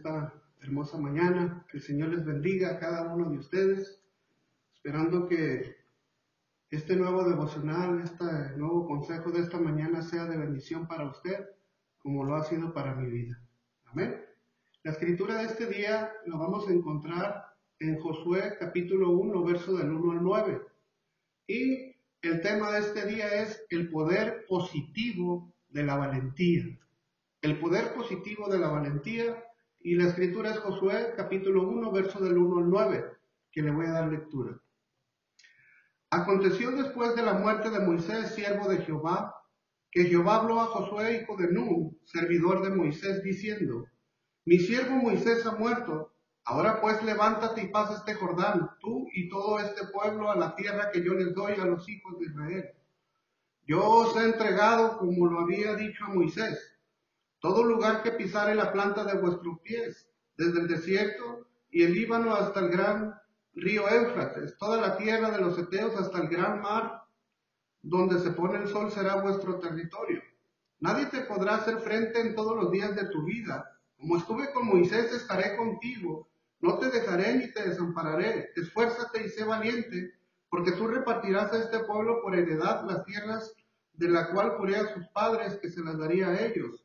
esta hermosa mañana. Que el Señor les bendiga a cada uno de ustedes, esperando que este nuevo devocional, este nuevo consejo de esta mañana sea de bendición para usted, como lo ha sido para mi vida. Amén. La escritura de este día lo vamos a encontrar en Josué capítulo 1, verso del 1 al 9. Y el tema de este día es el poder positivo de la valentía. El poder positivo de la valentía y la escritura es Josué capítulo 1, verso del 1 al 9, que le voy a dar lectura. Aconteció después de la muerte de Moisés, siervo de Jehová, que Jehová habló a Josué, hijo de Nun, servidor de Moisés, diciendo, Mi siervo Moisés ha muerto, ahora pues levántate y pasa este Jordán, tú y todo este pueblo, a la tierra que yo les doy a los hijos de Israel. Yo os he entregado, como lo había dicho a Moisés, todo lugar que pisare la planta de vuestros pies, desde el desierto y el Líbano hasta el gran río Éufrates, toda la tierra de los Eteos hasta el gran mar, donde se pone el sol será vuestro territorio. Nadie te podrá hacer frente en todos los días de tu vida. Como estuve con Moisés, estaré contigo. No te dejaré ni te desampararé. Esfuérzate y sé valiente, porque tú repartirás a este pueblo por heredad las tierras de la cual juré a sus padres que se las daría a ellos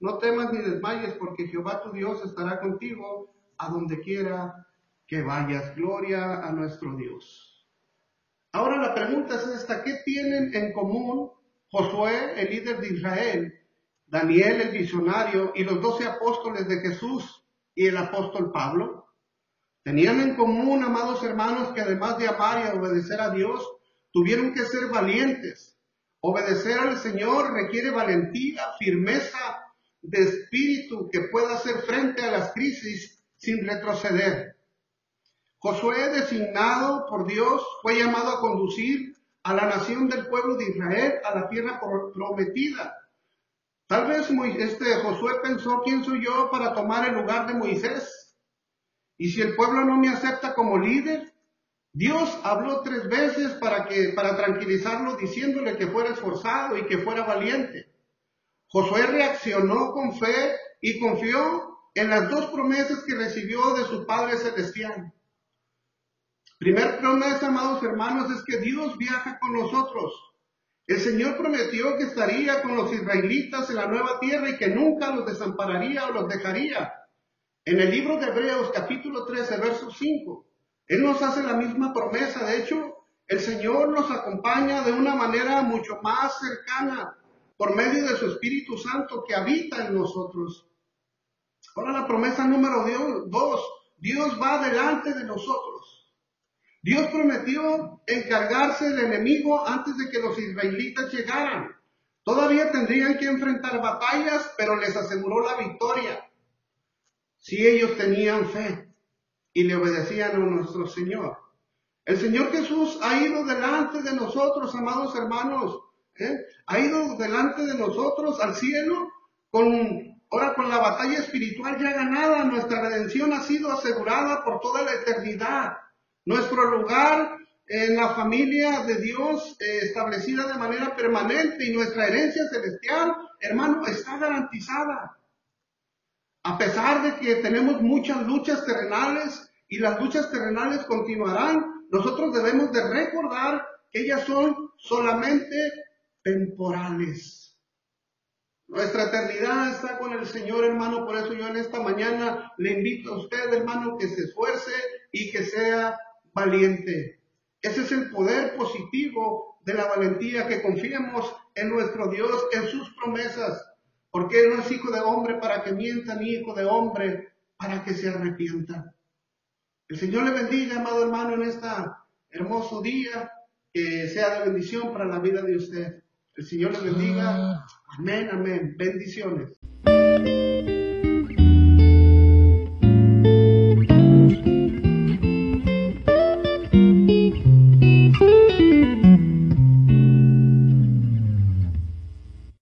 no temas ni desmayes, porque Jehová tu Dios estará contigo a donde quiera que vayas. Gloria a nuestro Dios. Ahora la pregunta es esta, ¿qué tienen en común Josué, el líder de Israel, Daniel, el visionario, y los doce apóstoles de Jesús y el apóstol Pablo? Tenían en común, amados hermanos, que además de amar y obedecer a Dios, tuvieron que ser valientes. Obedecer al Señor requiere valentía, firmeza de espíritu que pueda hacer frente a las crisis sin retroceder. Josué, designado por Dios, fue llamado a conducir a la nación del pueblo de Israel a la tierra prometida. Tal vez este Josué pensó, ¿quién soy yo para tomar el lugar de Moisés? Y si el pueblo no me acepta como líder, Dios habló tres veces para que para tranquilizarlo diciéndole que fuera esforzado y que fuera valiente. Josué reaccionó con fe y confió en las dos promesas que recibió de su Padre Celestial. Primer promesa, amados hermanos, es que Dios viaja con nosotros. El Señor prometió que estaría con los israelitas en la nueva tierra y que nunca los desampararía o los dejaría. En el libro de Hebreos capítulo 13, verso 5, Él nos hace la misma promesa. De hecho, el Señor nos acompaña de una manera mucho más cercana por medio de su Espíritu Santo que habita en nosotros. Ahora la promesa número dos, Dios va delante de nosotros. Dios prometió encargarse del enemigo antes de que los israelitas llegaran. Todavía tendrían que enfrentar batallas, pero les aseguró la victoria. Si ellos tenían fe y le obedecían a nuestro Señor. El Señor Jesús ha ido delante de nosotros, amados hermanos, ¿eh? ha ido delante de nosotros al cielo con, ahora con la batalla espiritual ya ganada, nuestra redención ha sido asegurada por toda la eternidad. Nuestro lugar en la familia de Dios eh, establecida de manera permanente y nuestra herencia celestial, hermano, está garantizada. A pesar de que tenemos muchas luchas terrenales y las luchas terrenales continuarán, nosotros debemos de recordar que ellas son solamente temporales. Nuestra eternidad está con el Señor, hermano. Por eso yo en esta mañana le invito a usted, hermano, que se esfuerce y que sea valiente. Ese es el poder positivo de la valentía, que confiemos en nuestro Dios, en sus promesas. Porque no es hijo de hombre para que mienta, ni hijo de hombre para que se arrepienta. El Señor le bendiga, amado hermano, en este hermoso día, que sea de bendición para la vida de usted. El Señor les bendiga. Amén, amén. Bendiciones.